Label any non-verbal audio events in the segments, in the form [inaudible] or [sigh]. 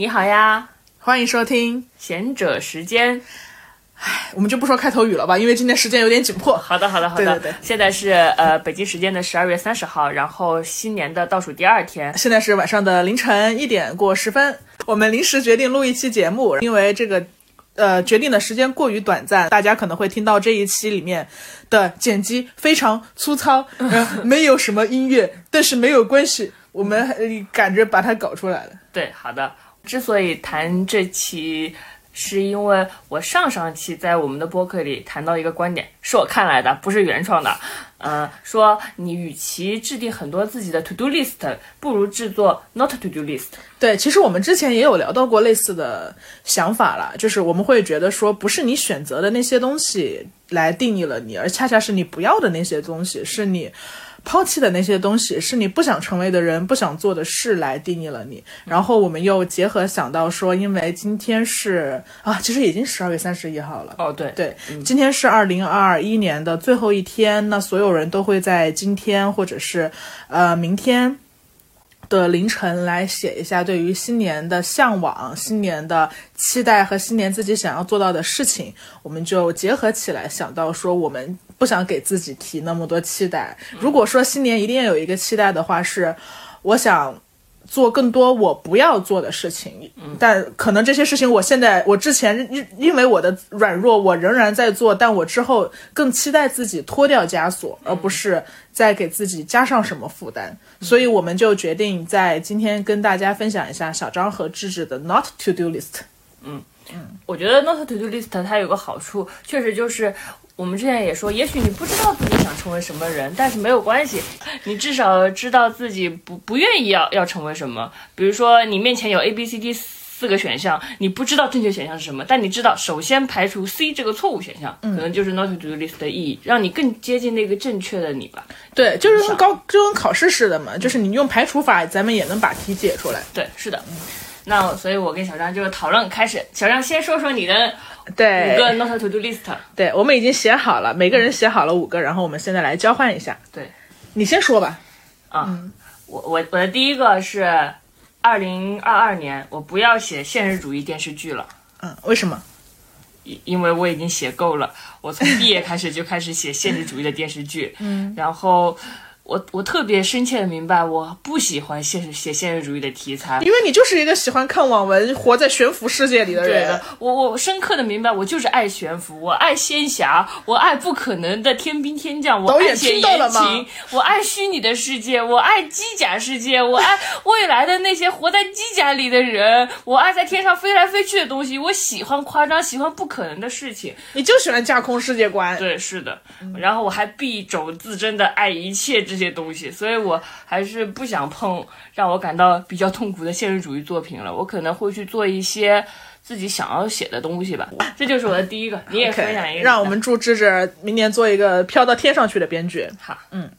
你好呀，欢迎收听。贤者时间。唉我们就不说开头语了吧，因为今天时间有点紧迫。好的，好的，好的。对对对现在是呃北京时间的十二月三十号，然后新年的倒数第二天。现在是晚上的凌晨一点过十分，我们临时决定录一期节目，因为这个呃决定的时间过于短暂，大家可能会听到这一期里面的剪辑非常粗糙，呃、[laughs] 没有什么音乐，但是没有关系，我们呃赶着把它搞出来了。对，好的。之所以谈这期，是因为我上上期在我们的播客里谈到一个观点，是我看来的，不是原创的。呃，说你与其制定很多自己的 to do list，不如制作 not to do list。对，其实我们之前也有聊到过类似的想法了，就是我们会觉得说，不是你选择的那些东西来定义了你，而恰恰是你不要的那些东西，是你。抛弃的那些东西，是你不想成为的人、不想做的事来定义了你。然后我们又结合想到说，因为今天是啊，其实已经十二月三十一号了。哦，对对，今天是二零二一年的最后一天，那所有人都会在今天或者是呃明天的凌晨来写一下对于新年的向往、新年的期待和新年自己想要做到的事情。我们就结合起来想到说，我们。不想给自己提那么多期待。如果说新年一定要有一个期待的话，是我想做更多我不要做的事情。但可能这些事情，我现在我之前因因为我的软弱，我仍然在做。但我之后更期待自己脱掉枷锁，而不是再给自己加上什么负担。所以我们就决定在今天跟大家分享一下小张和智智的 Not to Do List。嗯嗯，我觉得 Not to Do List 它有个好处，确实就是。我们之前也说，也许你不知道自己想成为什么人，但是没有关系，你至少知道自己不不愿意要要成为什么。比如说，你面前有 A、B、C、D 四个选项，你不知道正确选项是什么，但你知道首先排除 C 这个错误选项，可能就是 Not to Do List 的意义，让你更接近那个正确的你吧。对，就是跟高就跟考试似的嘛，就是你用排除法，咱们也能把题解出来。对，是的。那所以，我跟小张就讨论开始。小张先说说你的。对，五个 not to do list。对，我们已经写好了，每个人写好了五个，然后我们现在来交换一下。对，你先说吧。啊，我我我的第一个是二零二二年，我不要写现实主义电视剧了。嗯，为什么？因因为我已经写够了，我从毕业开始就开始写现实主义的电视剧。嗯，然后。我我特别深切的明白，我不喜欢现实写现实主义的题材，因为你就是一个喜欢看网文、活在悬浮世界里的人。对的，我我深刻的明白，我就是爱悬浮，我爱仙侠，我爱不可能的天兵天将，我爱写言情，我爱虚拟的世界，我爱机甲世界，我爱未来的那些活在机甲里的人，我爱在天上飞来飞去的东西，我喜欢夸张，喜欢不可能的事情。你就喜欢架空世界观。对，是的。然后我还敝帚自珍的爱一切之。这些东西，所以我还是不想碰让我感到比较痛苦的现实主义作品了。我可能会去做一些自己想要写的东西吧。这就是我的第一个，你也分享一个。让我们祝芝芝明年做一个飘到天上去的编剧。[laughs] 好，嗯。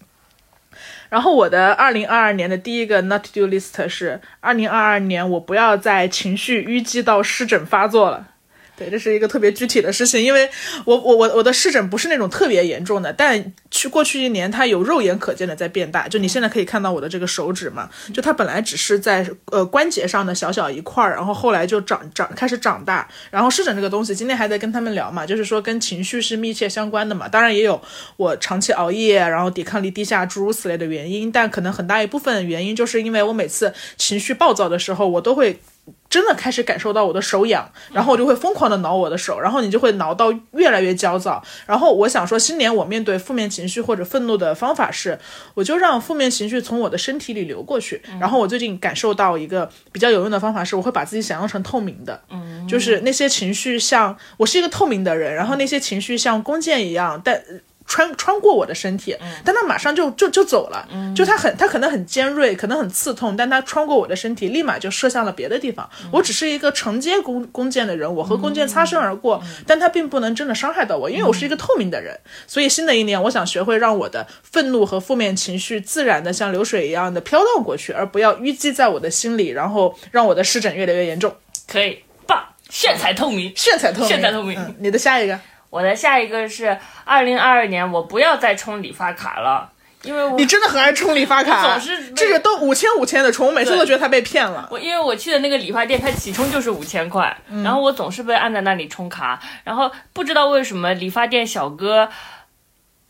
然后我的二零二二年的第一个 not to do list 是：二零二二年我不要再情绪淤积到湿疹发作了。对，这是一个特别具体的事情，因为我我我我的湿疹不是那种特别严重的，但去过去一年它有肉眼可见的在变大，就你现在可以看到我的这个手指嘛，就它本来只是在呃关节上的小小一块儿，然后后来就长长开始长大，然后湿疹这个东西，今天还在跟他们聊嘛，就是说跟情绪是密切相关的嘛，当然也有我长期熬夜，然后抵抗力低下诸如此类的原因，但可能很大一部分原因就是因为我每次情绪暴躁的时候，我都会。真的开始感受到我的手痒，然后我就会疯狂的挠我的手，然后你就会挠到越来越焦躁。然后我想说，新年我面对负面情绪或者愤怒的方法是，我就让负面情绪从我的身体里流过去。然后我最近感受到一个比较有用的方法是，我会把自己想象成透明的，嗯，就是那些情绪像我是一个透明的人，然后那些情绪像弓箭一样，但。穿穿过我的身体，但它马上就就就走了，就它很它可能很尖锐，可能很刺痛，但它穿过我的身体，立马就射向了别的地方。我只是一个承接弓弓箭的人，我和弓箭擦身而过，但它并不能真的伤害到我，因为我是一个透明的人。所以新的一年，我想学会让我的愤怒和负面情绪自然的像流水一样的飘荡过去，而不要淤积在我的心里，然后让我的湿疹越来越严重。可以，棒，炫彩透明，炫彩透明，炫彩透明。你的下一个。我的下一个是二零二二年，我不要再充理发卡了，因为我你真的很爱充理发卡，总是这个都五千五千的充，我每次都觉得他被骗了。我因为我去的那个理发店，它起充就是五千块，嗯。然后我总是被按在那里充卡，然后不知道为什么理发店小哥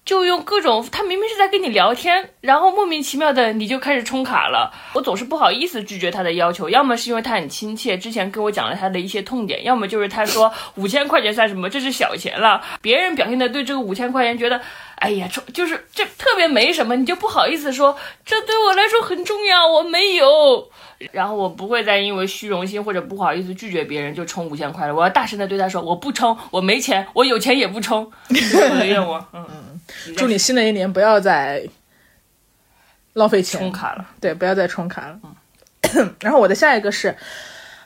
就用各种，他明明是在跟你聊天，然后莫名其妙的你就开始充卡了，我总是不好意思拒绝他的要求，要么是因为他很亲切，之前跟我讲了他的一些痛点，要么就是他说五千块钱算什么，这是小钱了，别人表现的对这个五千块钱觉得。哎呀，充就是这特别没什么，你就不好意思说这对我来说很重要，我没有。然后我不会再因为虚荣心或者不好意思拒绝别人就充五千块了，我要大声的对他说我不充，我没钱，我有钱也不充，我的愿望。嗯，祝你新的一年不要再浪费钱充卡了。对，不要再充卡了。[coughs] 然后我的下一个是，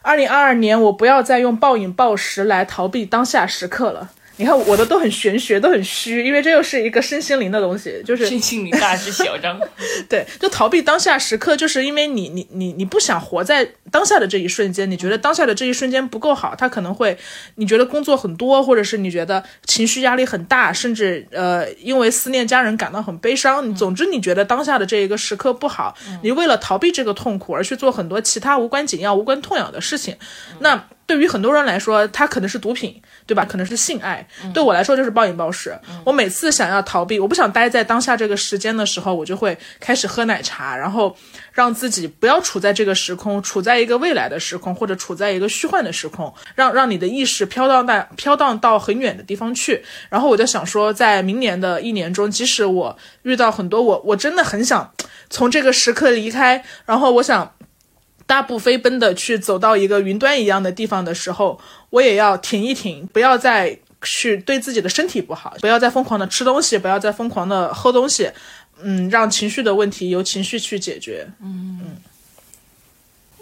二零二二年我不要再用暴饮暴食来逃避当下时刻了。你看我的都很玄学，都很虚，因为这又是一个身心灵的东西，就是身心灵大师小张，[laughs] 对，就逃避当下时刻，就是因为你你你你不想活在当下的这一瞬间，你觉得当下的这一瞬间不够好，他可能会你觉得工作很多，或者是你觉得情绪压力很大，甚至呃因为思念家人感到很悲伤，你总之你觉得当下的这一个时刻不好，你为了逃避这个痛苦而去做很多其他无关紧要、无关痛痒的事情，那。对于很多人来说，它可能是毒品，对吧？可能是性爱。对我来说就是暴饮暴食。我每次想要逃避，我不想待在当下这个时间的时候，我就会开始喝奶茶，然后让自己不要处在这个时空，处在一个未来的时空，或者处在一个虚幻的时空，让让你的意识飘荡到飘荡到很远的地方去。然后我就想说，在明年的一年中，即使我遇到很多我我真的很想从这个时刻离开，然后我想。大步飞奔的去走到一个云端一样的地方的时候，我也要停一停，不要再去对自己的身体不好，不要再疯狂的吃东西，不要再疯狂的喝东西，嗯，让情绪的问题由情绪去解决。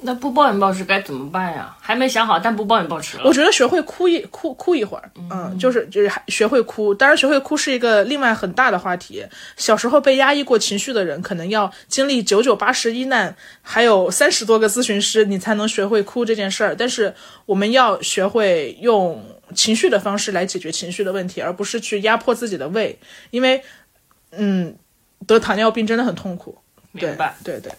那不暴饮暴食该怎么办呀？还没想好，但不暴饮暴食了。我觉得学会哭一哭哭一会儿，嗯，就是就是还学会哭。当然，学会哭是一个另外很大的话题。小时候被压抑过情绪的人，可能要经历九九八十一难，还有三十多个咨询师，你才能学会哭这件事儿。但是我们要学会用情绪的方式来解决情绪的问题，而不是去压迫自己的胃，因为，嗯，得糖尿病真的很痛苦。明白？对对。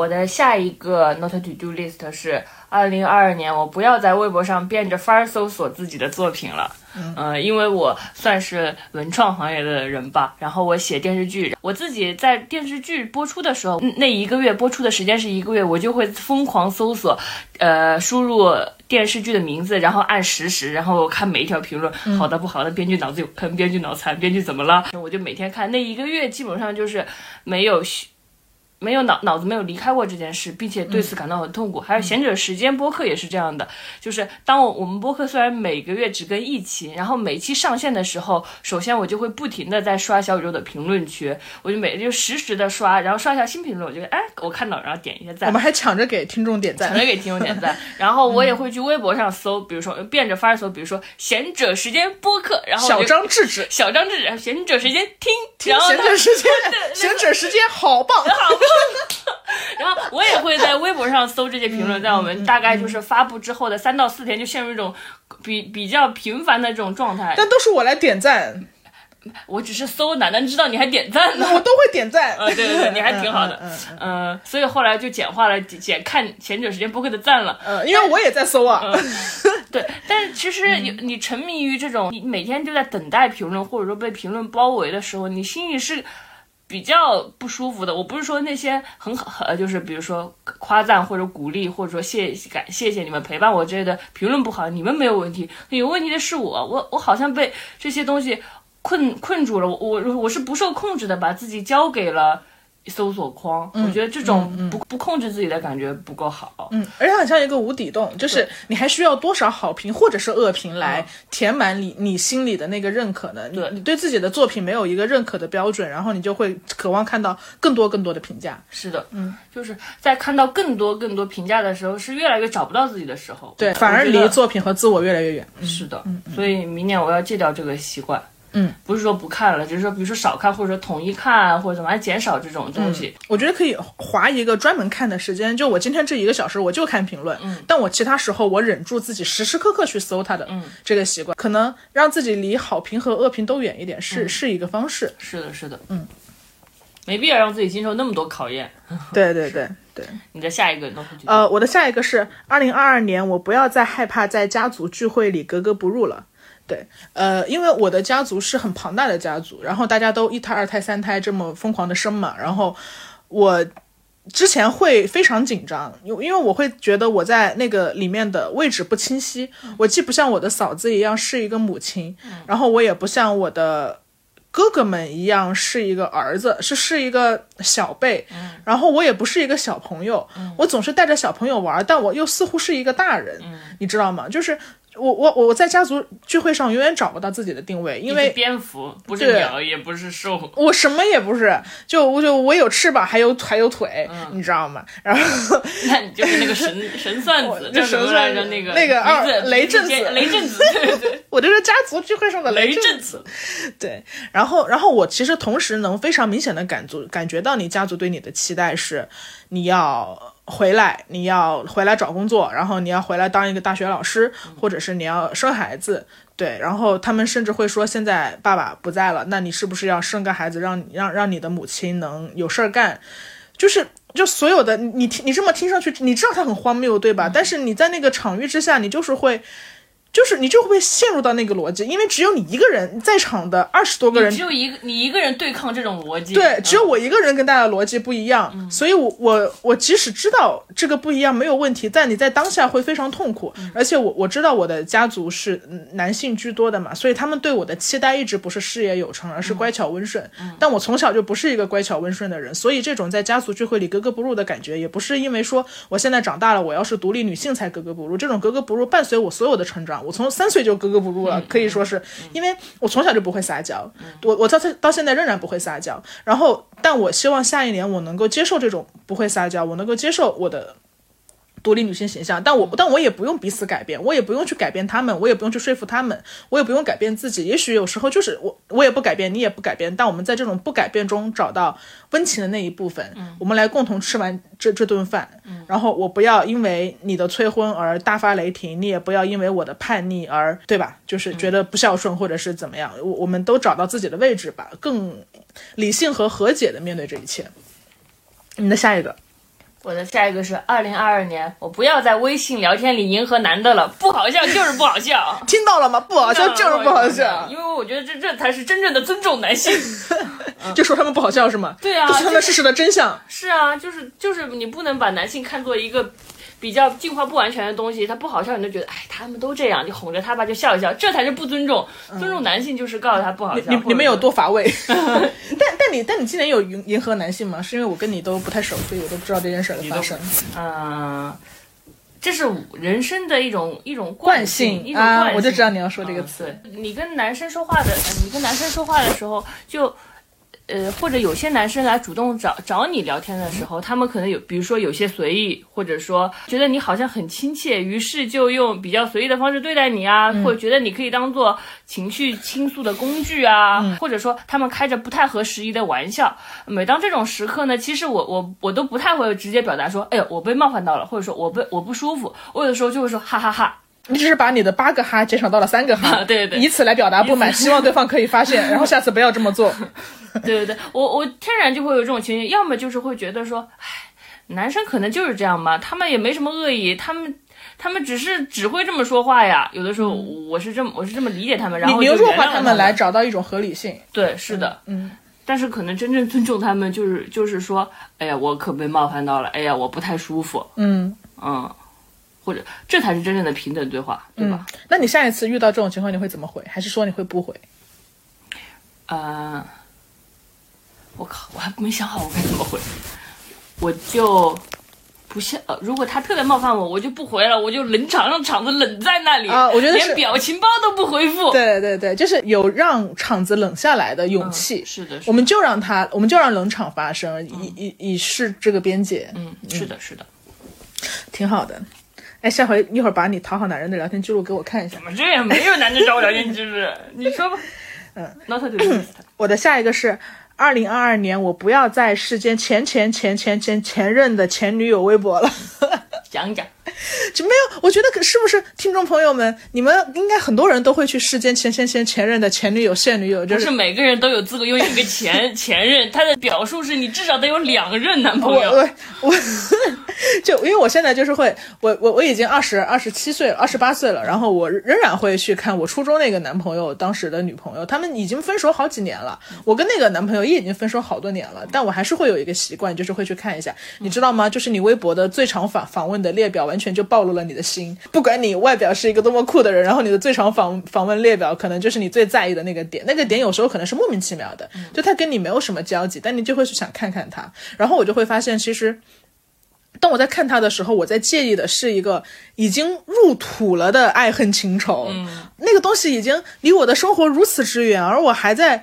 我的下一个 not to do list 是二零二二年，我不要在微博上变着法儿搜索自己的作品了。嗯、呃，因为我算是文创行业的人吧，然后我写电视剧，我自己在电视剧播出的时候，嗯那一个月播出的时间是一个月，我就会疯狂搜索，呃，输入电视剧的名字，然后按实时，然后看每一条评论，好的不好的，编剧脑子有坑，编剧脑残，编剧怎么了？我就每天看，那一个月基本上就是没有虚没有脑脑子没有离开过这件事，并且对此感到很痛苦。还有贤者时间播客也是这样的，就是当我我们播客虽然每个月只更一期，然后每期上线的时候，首先我就会不停的在刷小宇宙的评论区，我就每就实时的刷，然后刷一下新评论，我就哎我看到，然后点一下赞我。们还抢着给听众点赞抢。着给听众点赞，[laughs] 然后我也会去微博上搜，比如说变着法儿搜，比如说贤者时间播客，然后小张制止，小张制止贤者时间听，听然后呢闲着时间，[laughs] 闲者时间好棒。[laughs] [laughs] 然后我也会在微博上搜这些评论，在我们大概就是发布之后的三到四天，就陷入一种比比较频繁的这种状态。但都是我来点赞，我只是搜，哪能知道你还点赞呢？[laughs] 我都会点赞。[laughs] 呃，对对对，你还挺好的嗯嗯嗯，呃，所以后来就简化了简看前者时间播客的赞了。嗯，因为我也在搜啊。对，但是其实你你沉迷于这种，你每天就在等待评论，或者说被评论包围的时候，你心里是比较不舒服的。我不是说那些很好，呃，就是比如说夸赞或者鼓励，或者说谢感谢谢你们陪伴我之类的评论不好，你们没有问题，有问题的是我，我我好像被这些东西困困住了，我我我是不受控制的，把自己交给了。搜索框，我觉得这种不不控制自己的感觉不够好。嗯，而且很像一个无底洞，就是你还需要多少好评或者是恶评来填满你你心里的那个认可呢？你对你对自己的作品没有一个认可的标准，然后你就会渴望看到更多更多的评价。是的，嗯，就是在看到更多更多评价的时候，是越来越找不到自己的时候。对，反而离作品和自我越来越远。是的，所以明年我要戒掉这个习惯。嗯，不是说不看了，就是说比如说少看，或者说统一看，或者怎么来减少这种东西。我觉得可以划一个专门看的时间，就我今天这一个小时我就看评论，嗯，但我其他时候我忍住自己时时刻刻去搜它的，嗯，这个习惯，可能让自己离好评和恶评都远一点，是、是一个方式。是的，是的，嗯，没必要让自己经受那么多考验。[laughs] 对对对对。你的下一个呢？呃，我的下一个是二零二二年，我不要再害怕在家族聚会里格格不入了。对，呃，因为我的家族是很庞大的家族，然后大家都一胎、二胎、三胎这么疯狂的生嘛，然后我之前会非常紧张，因因为我会觉得我在那个里面的位置不清晰，我既不像我的嫂子一样是一个母亲，然后我也不像我的哥哥们一样是一个儿子，是是一个小辈，然后我也不是一个小朋友，我总是带着小朋友玩，但我又似乎是一个大人，你知道吗？就是。我我我在家族聚会上永远找不到自己的定位，因为蝙蝠不是鸟也不是兽，我什么也不是，就我就我有翅膀，还有还有腿，你知道吗？然后 [laughs] 那你就是那个神 [laughs] 神算子，叫什么来着？那个那个二雷震子，雷震子，对对，我就是家族聚会上的雷震子。对，然后然后我其实同时能非常明显的感觉感觉到你家族对你的期待是你要。回来，你要回来找工作，然后你要回来当一个大学老师，或者是你要生孩子，对，然后他们甚至会说，现在爸爸不在了，那你是不是要生个孩子，让让让你的母亲能有事儿干？就是，就所有的你听你这么听上去，你知道他很荒谬，对吧？但是你在那个场域之下，你就是会。就是你就会陷入到那个逻辑，因为只有你一个人在场的二十多个人，只有一个你一个人对抗这种逻辑。对，只有我一个人跟大家的逻辑不一样，所以我我我即使知道这个不一样没有问题，但你在当下会非常痛苦。而且我我知道我的家族是男性居多的嘛，所以他们对我的期待一直不是事业有成，而是乖巧温顺。但我从小就不是一个乖巧温顺的人，所以这种在家族聚会里格格不入的感觉，也不是因为说我现在长大了，我要是独立女性才格格不入。这种格格不入伴随我所有的成长。我从三岁就格格不入了，可以说是因为我从小就不会撒娇，我我到到现在仍然不会撒娇。然后，但我希望下一年我能够接受这种不会撒娇，我能够接受我的。独立女性形象，但我但我也不用彼此改变，我也不用去改变他们，我也不用去说服他们，我也不用改变自己。也许有时候就是我我也不改变，你也不改变，但我们在这种不改变中找到温情的那一部分，我们来共同吃完这这顿饭。然后我不要因为你的催婚而大发雷霆，你也不要因为我的叛逆而对吧？就是觉得不孝顺或者是怎么样，我我们都找到自己的位置吧，更理性和和解的面对这一切。你的下一个。我的下一个是二零二二年，我不要在微信聊天里迎合男的了，不好笑就是不好笑，[laughs] 听到了吗？不好笑就是不好笑，因为我觉得这这才是真正的尊重男性。[laughs] 就说他们不好笑是吗？对啊，这是他们事实的真相。是啊，就是就是你不能把男性看作一个。比较进化不完全的东西，他不好笑，你就觉得，哎，他们都这样，你哄着他吧，就笑一笑，这才是不尊重。尊重男性就是告诉他不好笑。你你们有多乏味？但但你但你今年有迎迎合男性吗？是因为我跟你都不太熟，所以我都不知道这件事的发生。嗯，这是人生的一种一种惯性，一种惯性。我就知道你要说这个词。你跟男生说话的，你跟男生说话的时候就。呃，或者有些男生来主动找找你聊天的时候，他们可能有，比如说有些随意，或者说觉得你好像很亲切，于是就用比较随意的方式对待你啊，或者觉得你可以当做情绪倾诉的工具啊，或者说他们开着不太合时宜的玩笑。每当这种时刻呢，其实我我我都不太会直接表达说，哎呦，我被冒犯到了，或者说我被我不舒服，我有的时候就会说哈哈哈。你只是把你的八个哈减少到了三个哈，对对，以此来表达不满，希望对方可以发现，[laughs] 然后下次不要这么做。[laughs] 对对对，我我天然就会有这种情绪，要么就是会觉得说，唉，男生可能就是这样吧，他们也没什么恶意，他们他们只是只会这么说话呀。有的时候我是这么我是这么理解他们，然后你弱化他们来找到一种合理性。对，是的，嗯，但是可能真正尊重他们，就是就是说，哎呀，我可被冒犯到了，哎呀，我不太舒服，嗯。嗯。或者这才是真正的平等对话，对吧？那你下一次遇到这种情况，你会怎么回？还是说你会不回？呃，我靠，我还没想好我该怎么回。我就不像，如果他特别冒犯我，我就不回了，我就冷场，让场子冷在那里啊。我觉得连表情包都不回复。对对对，就是有让场子冷下来的勇气。是的，我们就让他，我们就让冷场发生，以以以示这个边界。嗯，是的，是的，挺好的。哎，下回一会儿把你讨好男人的聊天记录给我看一下。怎么这样？没有男人找我聊天记录，[laughs] 你说吧。嗯，not [coughs] 我的下一个是二零二二年，我不要在世间前前前前前前任的前女友微博了。[laughs] 讲讲。[laughs] 就没有，我觉得可是不是听众朋友们，你们应该很多人都会去世间前前前前任的前女友、现女友，就不是每个人都有资格拥有一个前 [laughs] 前任，他的表述是你至少得有两任男朋友。我我 [laughs] 就因为我现在就是会，我我我已经二十二十七岁了，二十八岁了，然后我仍然会去看我初中那个男朋友当时的女朋友，他们已经分手好几年了，我跟那个男朋友也已经分手好多年了，但我还是会有一个习惯，就是会去看一下，你知道吗？就是你微博的最长访访问的列表，完全就暴露了你的心，不管你外表是一个多么酷的人，然后你的最长访访问列表可能就是你最在意的那个点，那个点有时候可能是莫名其妙的，就他跟你没有什么交集，但你就会去想看看他，然后我就会发现其实。当我在看他的时候，我在介意的是一个已经入土了的爱恨情仇，嗯。那个东西已经离我的生活如此之远，而我还在，我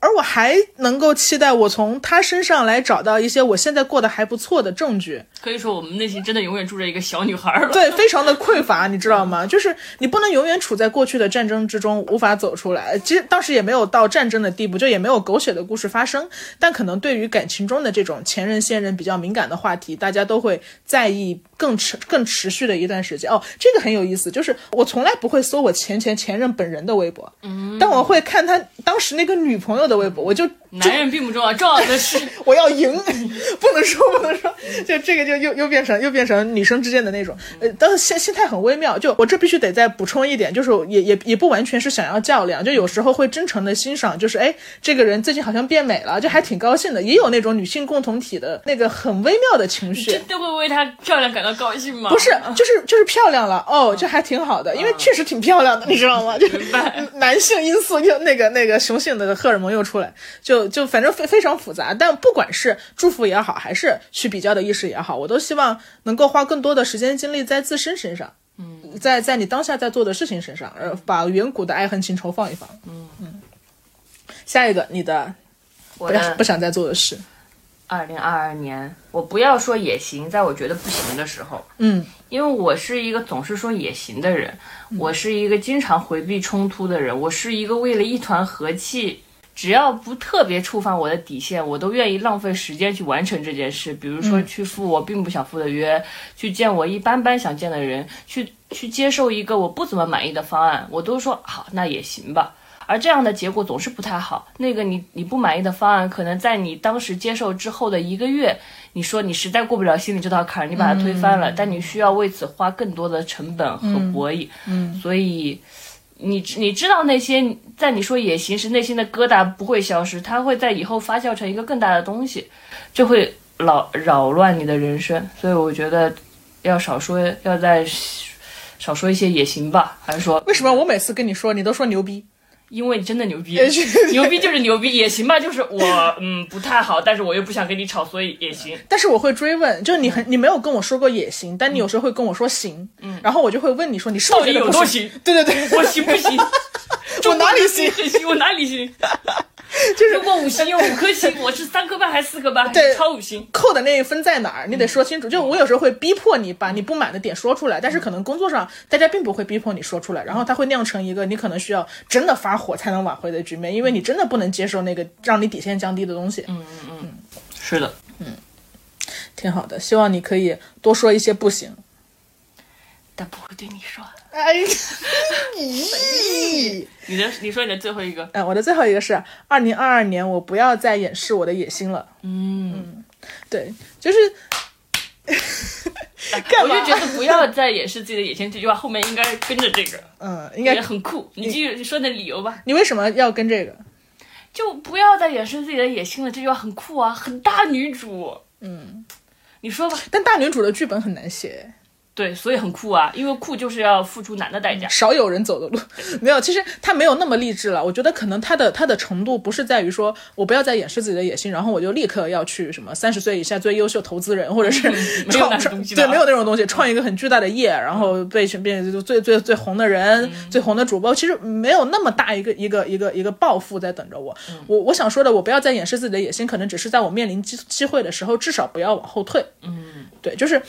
而我还能够期待我从他身上来找到一些我现在过得还不错的证据。可以说我们内心真的永远住着一个小女孩儿了。对，非常的匮乏，你知道吗？就是你不能永远处在过去的战争之中，无法走出来。其实当时也没有到战争的地步，就也没有狗血的故事发生。但可能对于感情中的这种前任、现任比较敏感的话题，大家都会在意更持更持续的一段时间。哦，这个很有意思，就是我从来不会搜我前前前任本人的微博，嗯，但我会看他当时那个女朋友的微博，我就男人并不重要，重要的是 [laughs] 我要赢，[laughs] 不能说不能说，就这个就又又变成又变成女生之间的那种，呃，但是心心态很微妙。就我这必须得再补充一点，就是也也也不完全是想要较量，就有时候会真诚的欣赏，就是哎，这个人最近好像变美了，就还挺高兴的。也有那种女性共同体的那个很微妙的情绪。真的会为她漂亮感到高兴吗？不是，就是就是漂亮了哦，这还挺好的，因为确实挺漂亮的，你知道吗？就男性因素又那个那个雄性的荷尔蒙又出来，就就反正非非常复杂。但不管是祝福也好，还是去比较的意识也好，我都希望能够花更多的时间精力在自身身上，嗯，在在你当下在做的事情身上，而把远古的爱恨情仇放一放。嗯嗯。下一个，你的我的不要不想再做的事。二零二二年，我不要说也行，在我觉得不行的时候，嗯因为我是一个总是说也行的人，我是一个经常回避冲突的人，我是一个为了一团和气，只要不特别触犯我的底线，我都愿意浪费时间去完成这件事。比如说去赴我并不想赴的约，去见我一般般想见的人，去去接受一个我不怎么满意的方案，我都说好，那也行吧。而这样的结果总是不太好。那个你你不满意的方案，可能在你当时接受之后的一个月，你说你实在过不了心里这道坎儿，你把它推翻了，但你需要为此花更多的成本和博弈。嗯所以你你知道那些在你说也行时内心的疙瘩不会消失，它会在以后发酵成一个更大的东西，就会扰扰乱你的人生。所以我觉得要少说，要在少说一些也行吧，还是说为什么我每次跟你说，你都说牛逼？因为你真的牛逼，牛逼就是牛逼，也行吧，[laughs] 就是我嗯不太好，但是我又不想跟你吵，所以也行。[laughs] 但是我会追问，就是你很你没有跟我说过也行，但你有时候会跟我说行，嗯，然后我就会问你说你是不到底有多行？[laughs] 对对对，我行不行？我哪里行？很行，我哪里行？[laughs] 就是如果五星有五颗星，我是三颗半还是四颗半？还对是超五星？扣的那一分在哪儿？你得说清楚。就我有时候会逼迫你把你不满的点说出来，但是可能工作上大家并不会逼迫你说出来，然后它会酿成一个你可能需要真的发火才能挽回的局面，因为你真的不能接受那个让你底线降低的东西。嗯嗯嗯，是的，嗯挺好的，希望你可以多说一些不行。但不会对你说。哎，[laughs] 咦。你的，你说你的最后一个，嗯，我的最后一个是二零二二年，我不要再掩饰我的野心了。嗯，对，就是 [laughs] 我就觉得不要再掩饰自己的野心这句话后面应该跟着这个，[laughs] 嗯，应该很酷。你继续你说你的理由吧，你为什么要跟这个？就不要再掩饰自己的野心了。这句话很酷啊，很大女主。嗯，你说吧。但大女主的剧本很难写，对，所以很酷啊，因为酷就是要付出难的代价。少有人走的路。[laughs] 没有，其实他没有那么励志了。我觉得可能他的他的程度不是在于说我不要再掩饰自己的野心，然后我就立刻要去什么三十岁以下最优秀投资人，或者是没有那创种对，没有那种东西，创一个很巨大的业，然后被变成最最最红的人、最红的主播。其实没有那么大一个一个一个一个抱负在等着我。我我想说的，我不要再掩饰自己的野心，可能只是在我面临机机会的时候，至少不要往后退。嗯，对，就是。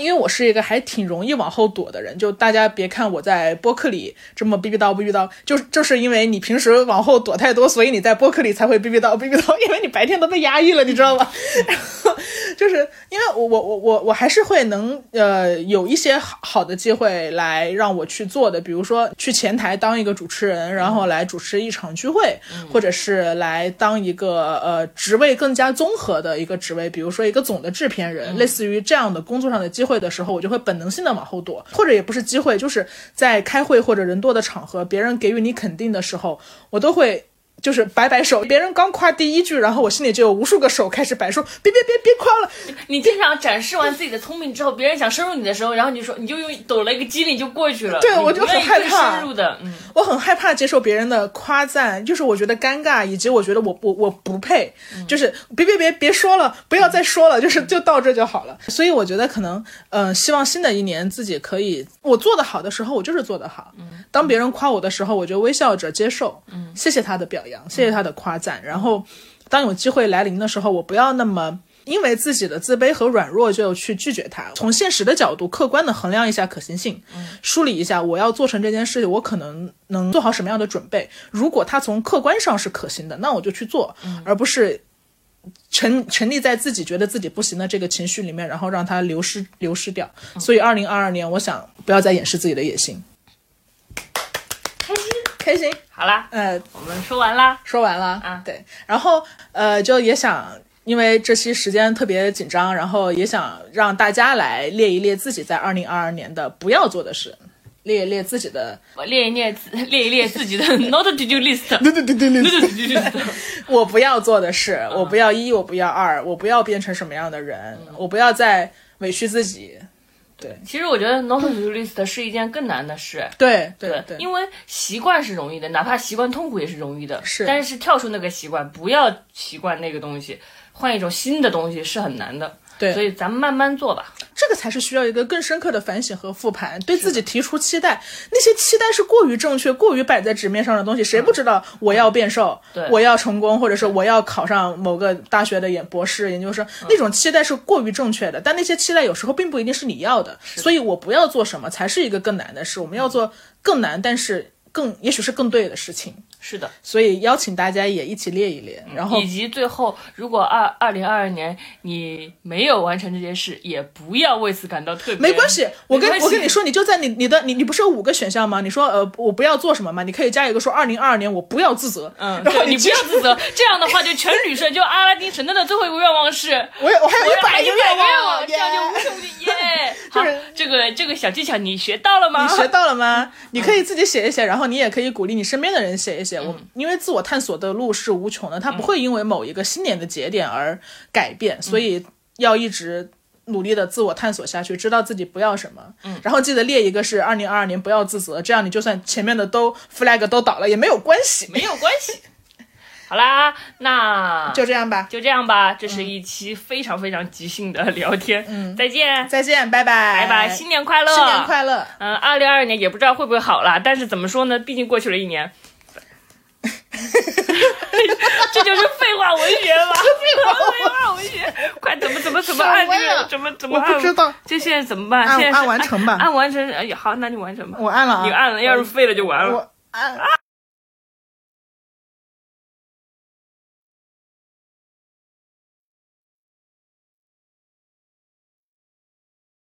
因为我是一个还挺容易往后躲的人，就大家别看我在播客里这么逼逼叨逼逼叨，就就是因为你平时往后躲太多，所以你在播客里才会逼逼叨逼逼叨，因为你白天都被压抑了，你知道吗？然 [laughs] 后就是因为我我我我我还是会能呃有一些好好的机会来让我去做的，比如说去前台当一个主持人，然后来主持一场聚会，或者是来当一个呃职位更加综合的一个职位，比如说一个总的制片人，类似于这样的工作上的机会会的时候，我就会本能性的往后躲，或者也不是机会，就是在开会或者人多的场合，别人给予你肯定的时候，我都会。就是摆摆手，别人刚夸第一句，然后我心里就有无数个手开始摆，说别别别别夸了。你经常展示完自己的聪明之后，别人想深入你的时候，然后你就说你就用抖了一个机灵就过去了。对，我就很害怕深入的，嗯，我很害怕接受别人的夸赞，就是我觉得尴尬，以及我觉得我我我不配，就是别别别别说了，不要再说了，就是就到这就好了。所以我觉得可能，嗯、希望新的一年自己可以，我做得好的时候，我就是做得好。当别人夸我的时候，我就微笑着接受，谢谢他的表扬，谢谢他的夸赞。然后，当有机会来临的时候，我不要那么。因为自己的自卑和软弱，就去拒绝它。从现实的角度，客观的衡量一下可行性，梳理一下我要做成这件事情，我可能能做好什么样的准备。如果他从客观上是可行的，那我就去做，而不是沉沉溺在自己觉得自己不行的这个情绪里面，然后让它流失流失掉。所以，二零二二年，我想不要再掩饰自己的野心。开心。好啦，呃，我们说完啦。说完了啊对，然后呃，就也想。因为这期时间特别紧张，然后也想让大家来列一列自己在二零二二年的不要做的事，列一列自己的我列一列自 [laughs] 列一列自己的 [laughs] not to do list。对对对对 not to do list。[laughs] 我不要做的事，我不要一，我不要二，我不要变成什么样的人，我不要再委屈自己。对其实我觉得 not to do list 是一件更难的事。[laughs] 对对对，因为习惯是容易的，哪怕习惯痛苦也是容易的。是但是跳出那个习惯，不要习惯那个东西，换一种新的东西是很难的。对所以咱们慢慢做吧。这个才是需要一个更深刻的反省和复盘，对自己提出期待。那些期待是过于正确、过于摆在纸面上的东西，谁不知道我要变瘦，对我要成功，或者是我要考上某个大学的研博士、研究生，那种期待是过于正确的。但那些期待有时候并不一定是你要的，所以我不要做什么才是一个更难的事。我们要做更难，但是更也许是更对的事情。是的，所以邀请大家也一起列一列，然后以及最后，如果二二零二二年你没有完成这件事，也不要为此感到特别。没关系，我跟我跟你说，你就在你你的你你不是有五个选项吗？你说呃我不要做什么嘛，你可以加一个说二零二二年我不要自责，嗯，然后对你不要自责，这样的话就全旅顺就阿拉丁神灯的最后一个愿望是。我有我还有一我百个愿望，望，这样就无耶穷无尽耶！[laughs] 好就是，这个这个小技巧你学到了吗？你学到了吗？[laughs] 你可以自己写一写，然后你也可以鼓励你身边的人写一写。我因为自我探索的路是无穷的，它不会因为某一个新年的节点而改变，所以要一直。努力的自我探索下去，知道自己不要什么，嗯，然后记得列一个是二零二二年不要自责，这样你就算前面的都 flag 都倒了也没有关系，[laughs] 没有关系。好啦，那 [laughs] 就这样吧，就这样吧。这是一期非常非常即兴的聊天，嗯，再见，再见，拜拜，拜拜，新年快乐，新年快乐。嗯，二零二二年也不知道会不会好啦，但是怎么说呢？毕竟过去了一年，[laughs] 这就是废话文学嘛，废话文学，快怎么怎么怎么按这个，怎么怎么我不按知道，这现在怎么办？按现在是按完成吧按完成，哎呀，好，那就完成吧。我按了啊，你按了，要是废了就完了。我按。